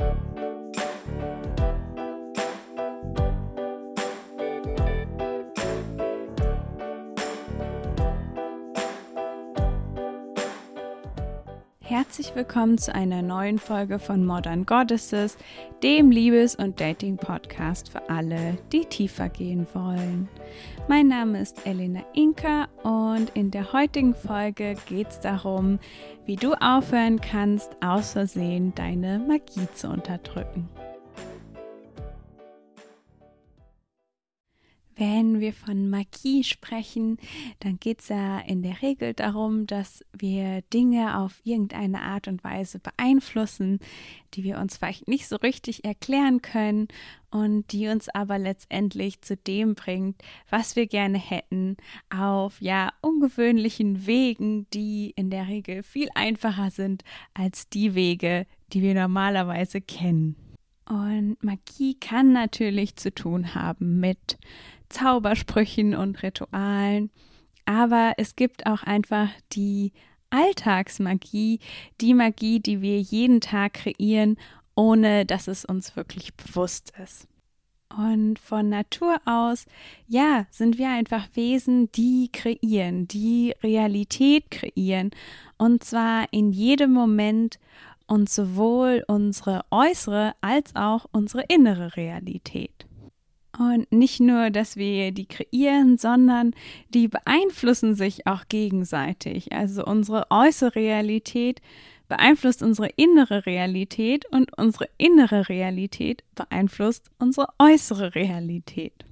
Thank you. Herzlich willkommen zu einer neuen Folge von Modern Goddesses, dem Liebes- und Dating-Podcast für alle, die tiefer gehen wollen. Mein Name ist Elena Inka und in der heutigen Folge geht es darum, wie du aufhören kannst, aus Versehen deine Magie zu unterdrücken. Wenn wir von Magie sprechen, dann geht es ja in der Regel darum, dass wir Dinge auf irgendeine Art und Weise beeinflussen, die wir uns vielleicht nicht so richtig erklären können und die uns aber letztendlich zu dem bringt, was wir gerne hätten, auf ja ungewöhnlichen Wegen, die in der Regel viel einfacher sind als die Wege, die wir normalerweise kennen. Und Magie kann natürlich zu tun haben mit Zaubersprüchen und Ritualen. Aber es gibt auch einfach die Alltagsmagie, die Magie, die wir jeden Tag kreieren, ohne dass es uns wirklich bewusst ist. Und von Natur aus, ja, sind wir einfach Wesen, die kreieren, die Realität kreieren. Und zwar in jedem Moment und sowohl unsere äußere als auch unsere innere Realität. Und nicht nur, dass wir die kreieren, sondern die beeinflussen sich auch gegenseitig. Also unsere äußere Realität beeinflusst unsere innere Realität und unsere innere Realität beeinflusst unsere äußere Realität.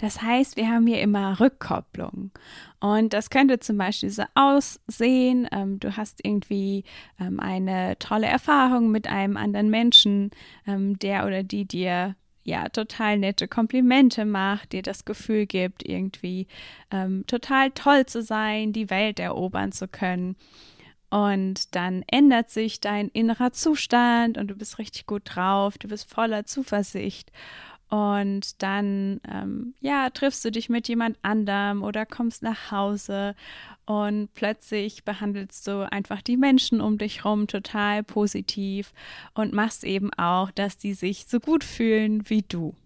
Das heißt, wir haben hier immer Rückkopplung. Und das könnte zum Beispiel so aussehen, ähm, du hast irgendwie ähm, eine tolle Erfahrung mit einem anderen Menschen, ähm, der oder die dir ja, total nette Komplimente macht, dir das Gefühl gibt, irgendwie ähm, total toll zu sein, die Welt erobern zu können. Und dann ändert sich dein innerer Zustand und du bist richtig gut drauf, du bist voller Zuversicht. Und dann, ähm, ja, triffst du dich mit jemand anderem oder kommst nach Hause und plötzlich behandelst du einfach die Menschen um dich herum total positiv und machst eben auch, dass die sich so gut fühlen wie du.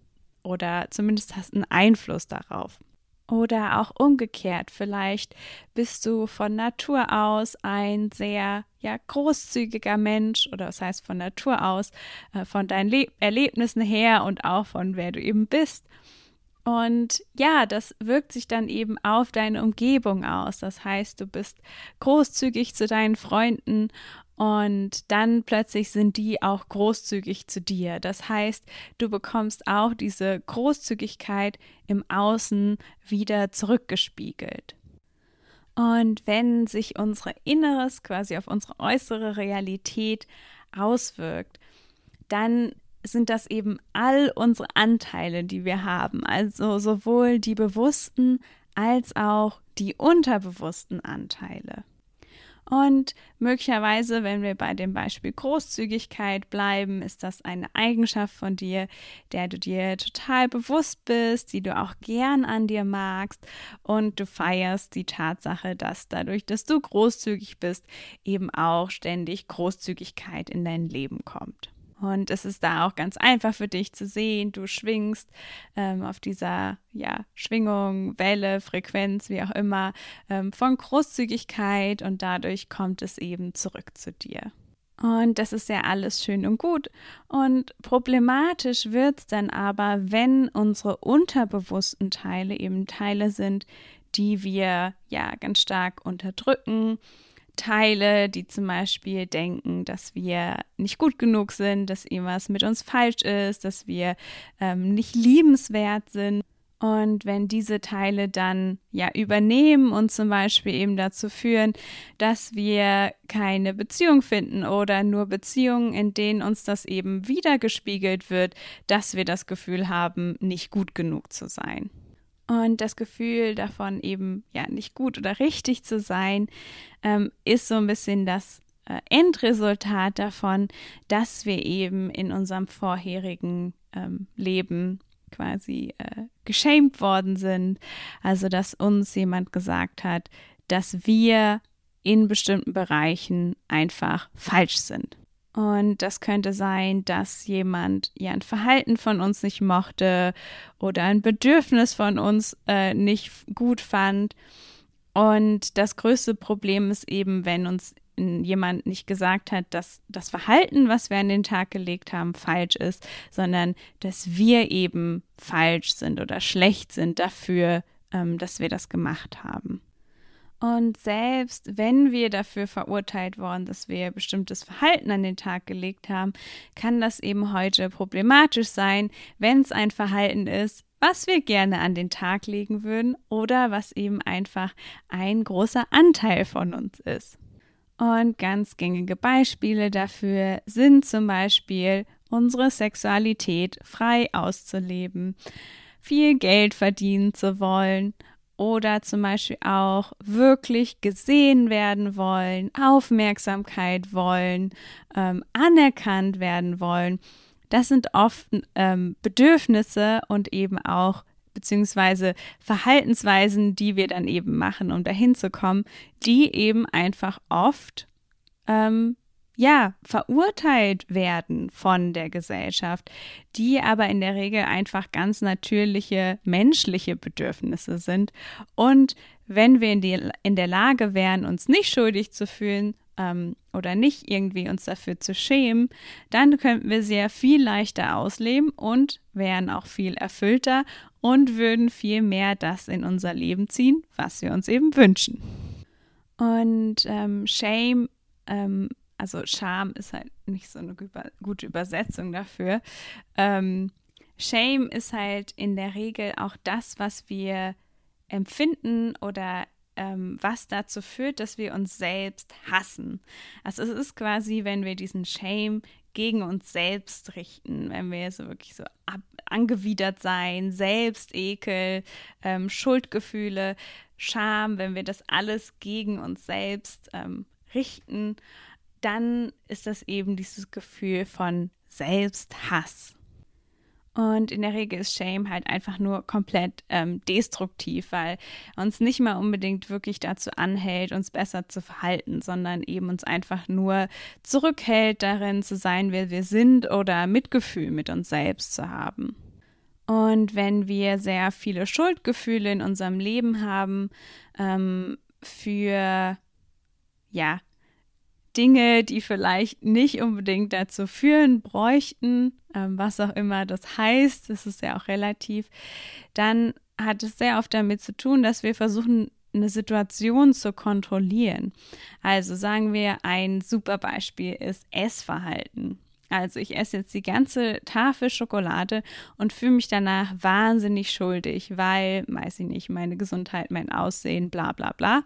Oder zumindest hast einen Einfluss darauf. Oder auch umgekehrt, vielleicht bist du von Natur aus ein sehr ja, großzügiger Mensch oder das heißt von Natur aus, äh, von deinen Le Erlebnissen her und auch von wer du eben bist. Und ja, das wirkt sich dann eben auf deine Umgebung aus. Das heißt, du bist großzügig zu deinen Freunden und dann plötzlich sind die auch großzügig zu dir. Das heißt, du bekommst auch diese Großzügigkeit im Außen wieder zurückgespiegelt. Und wenn sich unser Inneres quasi auf unsere äußere Realität auswirkt, dann sind das eben all unsere Anteile, die wir haben, also sowohl die bewussten als auch die unterbewussten Anteile. Und möglicherweise, wenn wir bei dem Beispiel Großzügigkeit bleiben, ist das eine Eigenschaft von dir, der du dir total bewusst bist, die du auch gern an dir magst und du feierst die Tatsache, dass dadurch, dass du großzügig bist, eben auch ständig Großzügigkeit in dein Leben kommt. Und es ist da auch ganz einfach für dich zu sehen. Du schwingst ähm, auf dieser ja, Schwingung, Welle, Frequenz, wie auch immer, ähm, von Großzügigkeit und dadurch kommt es eben zurück zu dir. Und das ist ja alles schön und gut. Und problematisch wird es dann aber, wenn unsere unterbewussten Teile eben Teile sind, die wir ja ganz stark unterdrücken, Teile, die zum Beispiel denken, dass wir nicht gut genug sind, dass irgendwas mit uns falsch ist, dass wir ähm, nicht liebenswert sind. Und wenn diese Teile dann ja übernehmen und zum Beispiel eben dazu führen, dass wir keine Beziehung finden oder nur Beziehungen, in denen uns das eben wiedergespiegelt wird, dass wir das Gefühl haben, nicht gut genug zu sein. Und das Gefühl davon eben ja nicht gut oder richtig zu sein, ähm, ist so ein bisschen das äh, Endresultat davon, dass wir eben in unserem vorherigen ähm, Leben quasi äh, geschämt worden sind. Also dass uns jemand gesagt hat, dass wir in bestimmten Bereichen einfach falsch sind. Und das könnte sein, dass jemand ja ein Verhalten von uns nicht mochte oder ein Bedürfnis von uns äh, nicht gut fand. Und das größte Problem ist eben, wenn uns jemand nicht gesagt hat, dass das Verhalten, was wir an den Tag gelegt haben, falsch ist, sondern dass wir eben falsch sind oder schlecht sind dafür, ähm, dass wir das gemacht haben. Und selbst wenn wir dafür verurteilt worden, dass wir bestimmtes Verhalten an den Tag gelegt haben, kann das eben heute problematisch sein, wenn es ein Verhalten ist, was wir gerne an den Tag legen würden oder was eben einfach ein großer Anteil von uns ist. Und ganz gängige Beispiele dafür sind zum Beispiel unsere Sexualität frei auszuleben, viel Geld verdienen zu wollen oder zum Beispiel auch wirklich gesehen werden wollen, Aufmerksamkeit wollen, ähm, anerkannt werden wollen. Das sind oft ähm, Bedürfnisse und eben auch beziehungsweise Verhaltensweisen, die wir dann eben machen, um dahin zu kommen, die eben einfach oft ähm, ja, verurteilt werden von der Gesellschaft, die aber in der Regel einfach ganz natürliche menschliche Bedürfnisse sind. Und wenn wir in, die, in der Lage wären, uns nicht schuldig zu fühlen ähm, oder nicht irgendwie uns dafür zu schämen, dann könnten wir sehr viel leichter ausleben und wären auch viel erfüllter und würden viel mehr das in unser Leben ziehen, was wir uns eben wünschen. Und ähm, Shame ähm, also Scham ist halt nicht so eine gute Übersetzung dafür. Ähm, Shame ist halt in der Regel auch das, was wir empfinden oder ähm, was dazu führt, dass wir uns selbst hassen. Also es ist quasi, wenn wir diesen Shame gegen uns selbst richten, wenn wir so wirklich so ab, angewidert sein, Selbstekel, ähm, Schuldgefühle, Scham, wenn wir das alles gegen uns selbst ähm, richten dann ist das eben dieses Gefühl von Selbsthass. Und in der Regel ist Shame halt einfach nur komplett ähm, destruktiv, weil uns nicht mal unbedingt wirklich dazu anhält, uns besser zu verhalten, sondern eben uns einfach nur zurückhält, darin zu sein, wer wir sind oder Mitgefühl mit uns selbst zu haben. Und wenn wir sehr viele Schuldgefühle in unserem Leben haben, ähm, für ja, Dinge, die vielleicht nicht unbedingt dazu führen bräuchten, ähm, was auch immer das heißt, das ist ja auch relativ, dann hat es sehr oft damit zu tun, dass wir versuchen, eine Situation zu kontrollieren. Also sagen wir, ein super Beispiel ist Essverhalten. Also ich esse jetzt die ganze Tafel Schokolade und fühle mich danach wahnsinnig schuldig, weil, weiß ich nicht, meine Gesundheit, mein Aussehen, bla bla bla.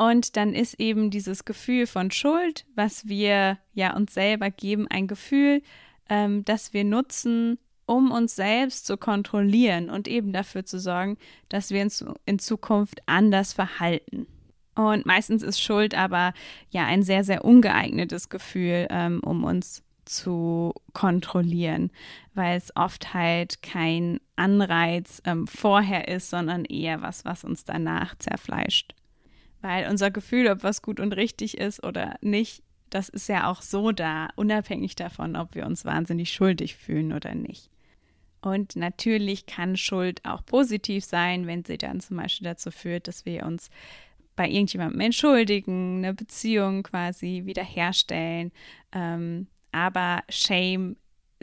Und dann ist eben dieses Gefühl von Schuld, was wir ja uns selber geben, ein Gefühl, ähm, das wir nutzen, um uns selbst zu kontrollieren und eben dafür zu sorgen, dass wir uns in Zukunft anders verhalten. Und meistens ist Schuld aber ja ein sehr, sehr ungeeignetes Gefühl, ähm, um uns zu kontrollieren, weil es oft halt kein Anreiz ähm, vorher ist, sondern eher was, was uns danach zerfleischt. Weil unser Gefühl, ob was gut und richtig ist oder nicht, das ist ja auch so da, unabhängig davon, ob wir uns wahnsinnig schuldig fühlen oder nicht. Und natürlich kann Schuld auch positiv sein, wenn sie dann zum Beispiel dazu führt, dass wir uns bei irgendjemandem entschuldigen, eine Beziehung quasi wiederherstellen. Ähm, aber Shame,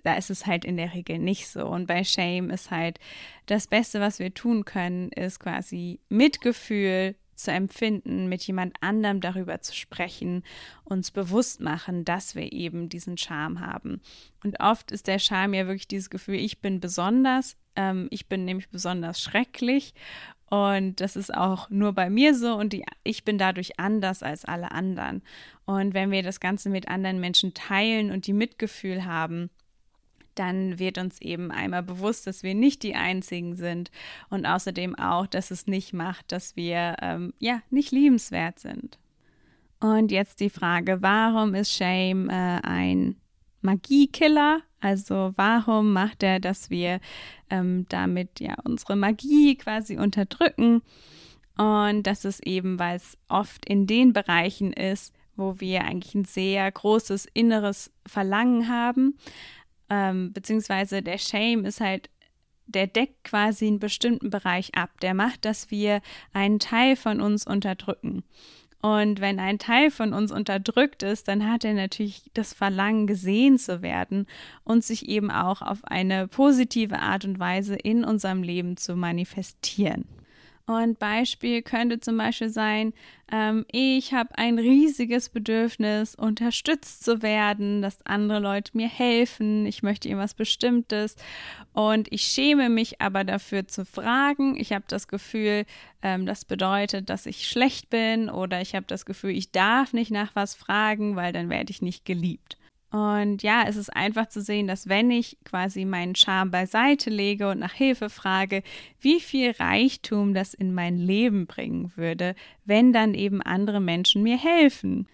da ist es halt in der Regel nicht so. Und bei Shame ist halt das Beste, was wir tun können, ist quasi Mitgefühl zu empfinden, mit jemand anderem darüber zu sprechen, uns bewusst machen, dass wir eben diesen Charme haben. Und oft ist der Charme ja wirklich dieses Gefühl, ich bin besonders, ähm, ich bin nämlich besonders schrecklich und das ist auch nur bei mir so und die, ich bin dadurch anders als alle anderen. Und wenn wir das Ganze mit anderen Menschen teilen und die Mitgefühl haben, dann wird uns eben einmal bewusst, dass wir nicht die Einzigen sind und außerdem auch, dass es nicht macht, dass wir ähm, ja nicht liebenswert sind. Und jetzt die Frage, warum ist Shame äh, ein Magiekiller? Also warum macht er, dass wir ähm, damit ja unsere Magie quasi unterdrücken? Und das ist eben, weil es oft in den Bereichen ist, wo wir eigentlich ein sehr großes inneres Verlangen haben. Ähm, beziehungsweise der Shame ist halt, der deckt quasi einen bestimmten Bereich ab. Der macht, dass wir einen Teil von uns unterdrücken. Und wenn ein Teil von uns unterdrückt ist, dann hat er natürlich das Verlangen, gesehen zu werden und sich eben auch auf eine positive Art und Weise in unserem Leben zu manifestieren. Und Beispiel könnte zum Beispiel sein, ähm, ich habe ein riesiges Bedürfnis, unterstützt zu werden, dass andere Leute mir helfen, ich möchte irgendwas Bestimmtes und ich schäme mich aber dafür zu fragen. Ich habe das Gefühl, ähm, das bedeutet, dass ich schlecht bin oder ich habe das Gefühl, ich darf nicht nach was fragen, weil dann werde ich nicht geliebt. Und ja, es ist einfach zu sehen, dass wenn ich quasi meinen Charme beiseite lege und nach Hilfe frage, wie viel Reichtum das in mein Leben bringen würde, wenn dann eben andere Menschen mir helfen.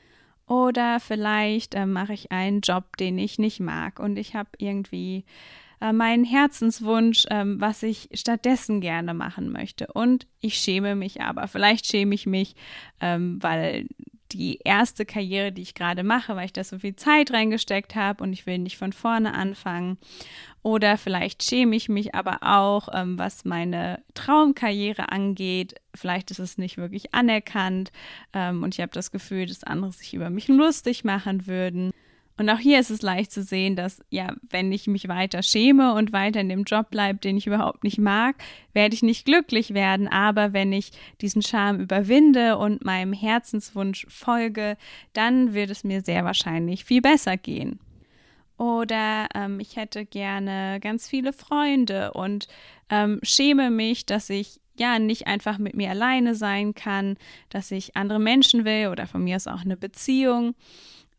Oder vielleicht äh, mache ich einen Job, den ich nicht mag und ich habe irgendwie äh, meinen Herzenswunsch, ähm, was ich stattdessen gerne machen möchte. Und ich schäme mich aber. Vielleicht schäme ich mich, ähm, weil die erste Karriere, die ich gerade mache, weil ich da so viel Zeit reingesteckt habe und ich will nicht von vorne anfangen. Oder vielleicht schäme ich mich aber auch, ähm, was meine Traumkarriere angeht. Vielleicht ist es nicht wirklich anerkannt ähm, und ich habe das Gefühl, dass andere sich über mich lustig machen würden. Und auch hier ist es leicht zu sehen, dass ja, wenn ich mich weiter schäme und weiter in dem Job bleibe, den ich überhaupt nicht mag, werde ich nicht glücklich werden. Aber wenn ich diesen Charme überwinde und meinem Herzenswunsch folge, dann wird es mir sehr wahrscheinlich viel besser gehen. Oder ähm, ich hätte gerne ganz viele Freunde und ähm, schäme mich, dass ich ja nicht einfach mit mir alleine sein kann, dass ich andere Menschen will oder von mir aus auch eine Beziehung.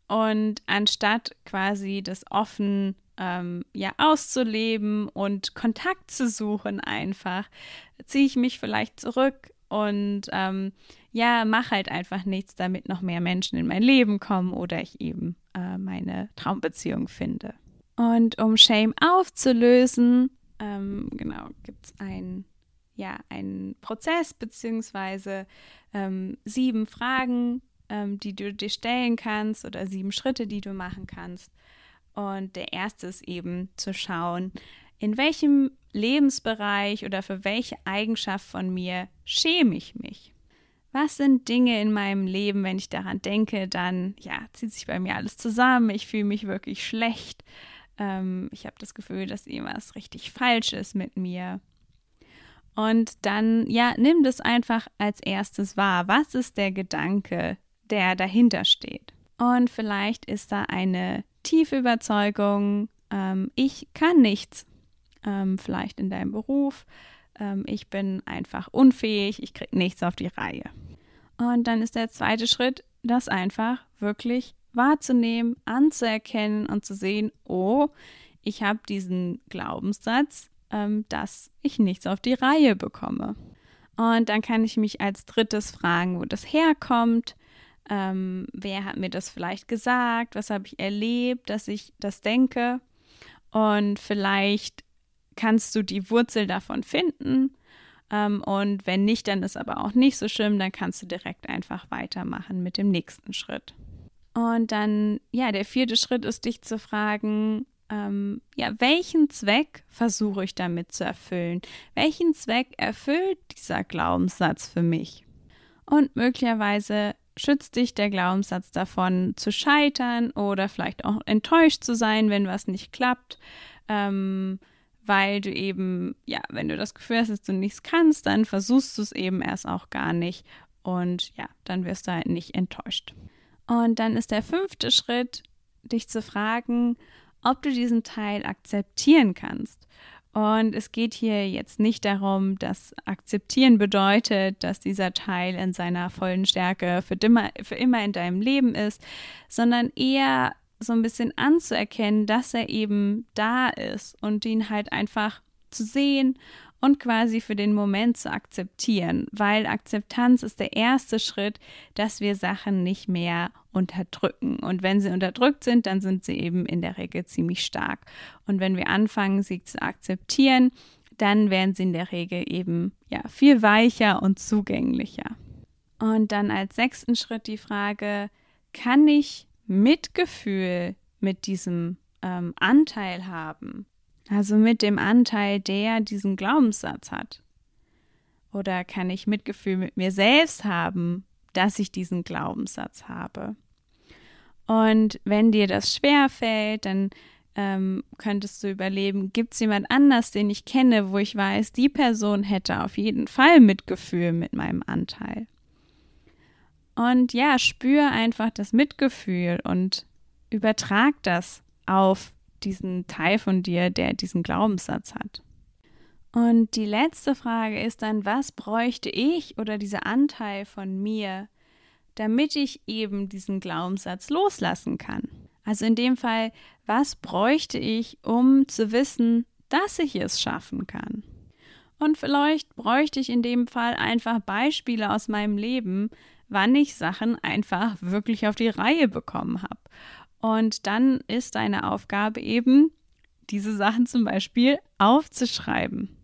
Und anstatt quasi das offen ähm, ja auszuleben und Kontakt zu suchen, einfach ziehe ich mich vielleicht zurück und ähm, ja, mache halt einfach nichts, damit noch mehr Menschen in mein Leben kommen oder ich eben äh, meine Traumbeziehung finde. Und um Shame aufzulösen, ähm, genau, gibt es ein ja, einen Prozess beziehungsweise ähm, sieben Fragen, ähm, die du dir stellen kannst oder sieben Schritte, die du machen kannst. Und der erste ist eben zu schauen, in welchem Lebensbereich oder für welche Eigenschaft von mir schäme ich mich? Was sind Dinge in meinem Leben, wenn ich daran denke, dann ja, zieht sich bei mir alles zusammen, ich fühle mich wirklich schlecht, ähm, ich habe das Gefühl, dass irgendwas richtig falsch ist mit mir. Und dann, ja, nimm das einfach als erstes wahr. Was ist der Gedanke, der dahinter steht. Und vielleicht ist da eine tiefe Überzeugung, ähm, ich kann nichts, ähm, vielleicht in deinem Beruf, ähm, ich bin einfach unfähig, ich kriege nichts auf die Reihe. Und dann ist der zweite Schritt, das einfach wirklich wahrzunehmen, anzuerkennen und zu sehen, oh, ich habe diesen Glaubenssatz, ähm, dass ich nichts auf die Reihe bekomme. Und dann kann ich mich als drittes fragen, wo das herkommt, ähm, wer hat mir das vielleicht gesagt? Was habe ich erlebt, dass ich das denke? Und vielleicht kannst du die Wurzel davon finden. Ähm, und wenn nicht, dann ist aber auch nicht so schlimm. Dann kannst du direkt einfach weitermachen mit dem nächsten Schritt. Und dann, ja, der vierte Schritt ist, dich zu fragen, ähm, ja, welchen Zweck versuche ich damit zu erfüllen? Welchen Zweck erfüllt dieser Glaubenssatz für mich? Und möglicherweise schützt dich der Glaubenssatz davon zu scheitern oder vielleicht auch enttäuscht zu sein, wenn was nicht klappt, ähm, weil du eben, ja, wenn du das Gefühl hast, dass du nichts kannst, dann versuchst du es eben erst auch gar nicht und ja, dann wirst du halt nicht enttäuscht. Und dann ist der fünfte Schritt, dich zu fragen, ob du diesen Teil akzeptieren kannst. Und es geht hier jetzt nicht darum, dass akzeptieren bedeutet, dass dieser Teil in seiner vollen Stärke für immer, für immer in deinem Leben ist, sondern eher so ein bisschen anzuerkennen, dass er eben da ist und ihn halt einfach zu sehen und quasi für den Moment zu akzeptieren, weil Akzeptanz ist der erste Schritt, dass wir Sachen nicht mehr unterdrücken. Und wenn sie unterdrückt sind, dann sind sie eben in der Regel ziemlich stark. Und wenn wir anfangen, sie zu akzeptieren, dann werden sie in der Regel eben ja viel weicher und zugänglicher. Und dann als sechsten Schritt die Frage, kann ich Mitgefühl mit diesem ähm, Anteil haben? Also mit dem Anteil, der diesen Glaubenssatz hat. Oder kann ich Mitgefühl mit mir selbst haben, dass ich diesen Glaubenssatz habe? Und wenn dir das schwer fällt, dann ähm, könntest du überleben, gibt es jemand anders, den ich kenne, wo ich weiß, die Person hätte auf jeden Fall Mitgefühl mit meinem Anteil. Und ja, spür einfach das Mitgefühl und übertrag das auf diesen Teil von dir, der diesen Glaubenssatz hat. Und die letzte Frage ist dann, was bräuchte ich oder dieser Anteil von mir, damit ich eben diesen Glaubenssatz loslassen kann? Also in dem Fall, was bräuchte ich, um zu wissen, dass ich es schaffen kann? Und vielleicht bräuchte ich in dem Fall einfach Beispiele aus meinem Leben, wann ich Sachen einfach wirklich auf die Reihe bekommen habe. Und dann ist deine Aufgabe eben, diese Sachen zum Beispiel aufzuschreiben.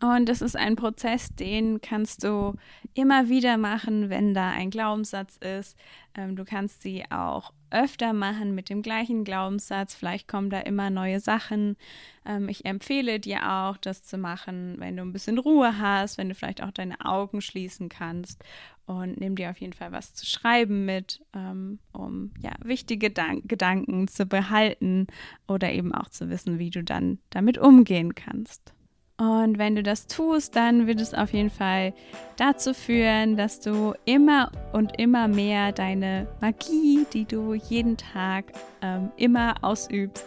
Und das ist ein Prozess, den kannst du immer wieder machen, wenn da ein Glaubenssatz ist. Ähm, du kannst sie auch öfter machen mit dem gleichen Glaubenssatz. Vielleicht kommen da immer neue Sachen. Ähm, ich empfehle dir auch, das zu machen, wenn du ein bisschen Ruhe hast, wenn du vielleicht auch deine Augen schließen kannst. Und nimm dir auf jeden Fall was zu schreiben mit, ähm, um ja, wichtige Gedank Gedanken zu behalten oder eben auch zu wissen, wie du dann damit umgehen kannst. Und wenn du das tust, dann wird es auf jeden Fall dazu führen, dass du immer und immer mehr deine Magie, die du jeden Tag ähm, immer ausübst,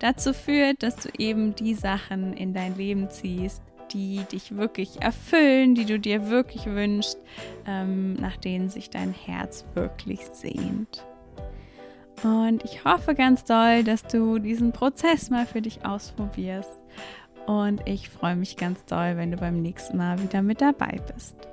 dazu führt, dass du eben die Sachen in dein Leben ziehst, die dich wirklich erfüllen, die du dir wirklich wünschst, ähm, nach denen sich dein Herz wirklich sehnt. Und ich hoffe ganz doll, dass du diesen Prozess mal für dich ausprobierst und ich freue mich ganz doll, wenn du beim nächsten Mal wieder mit dabei bist.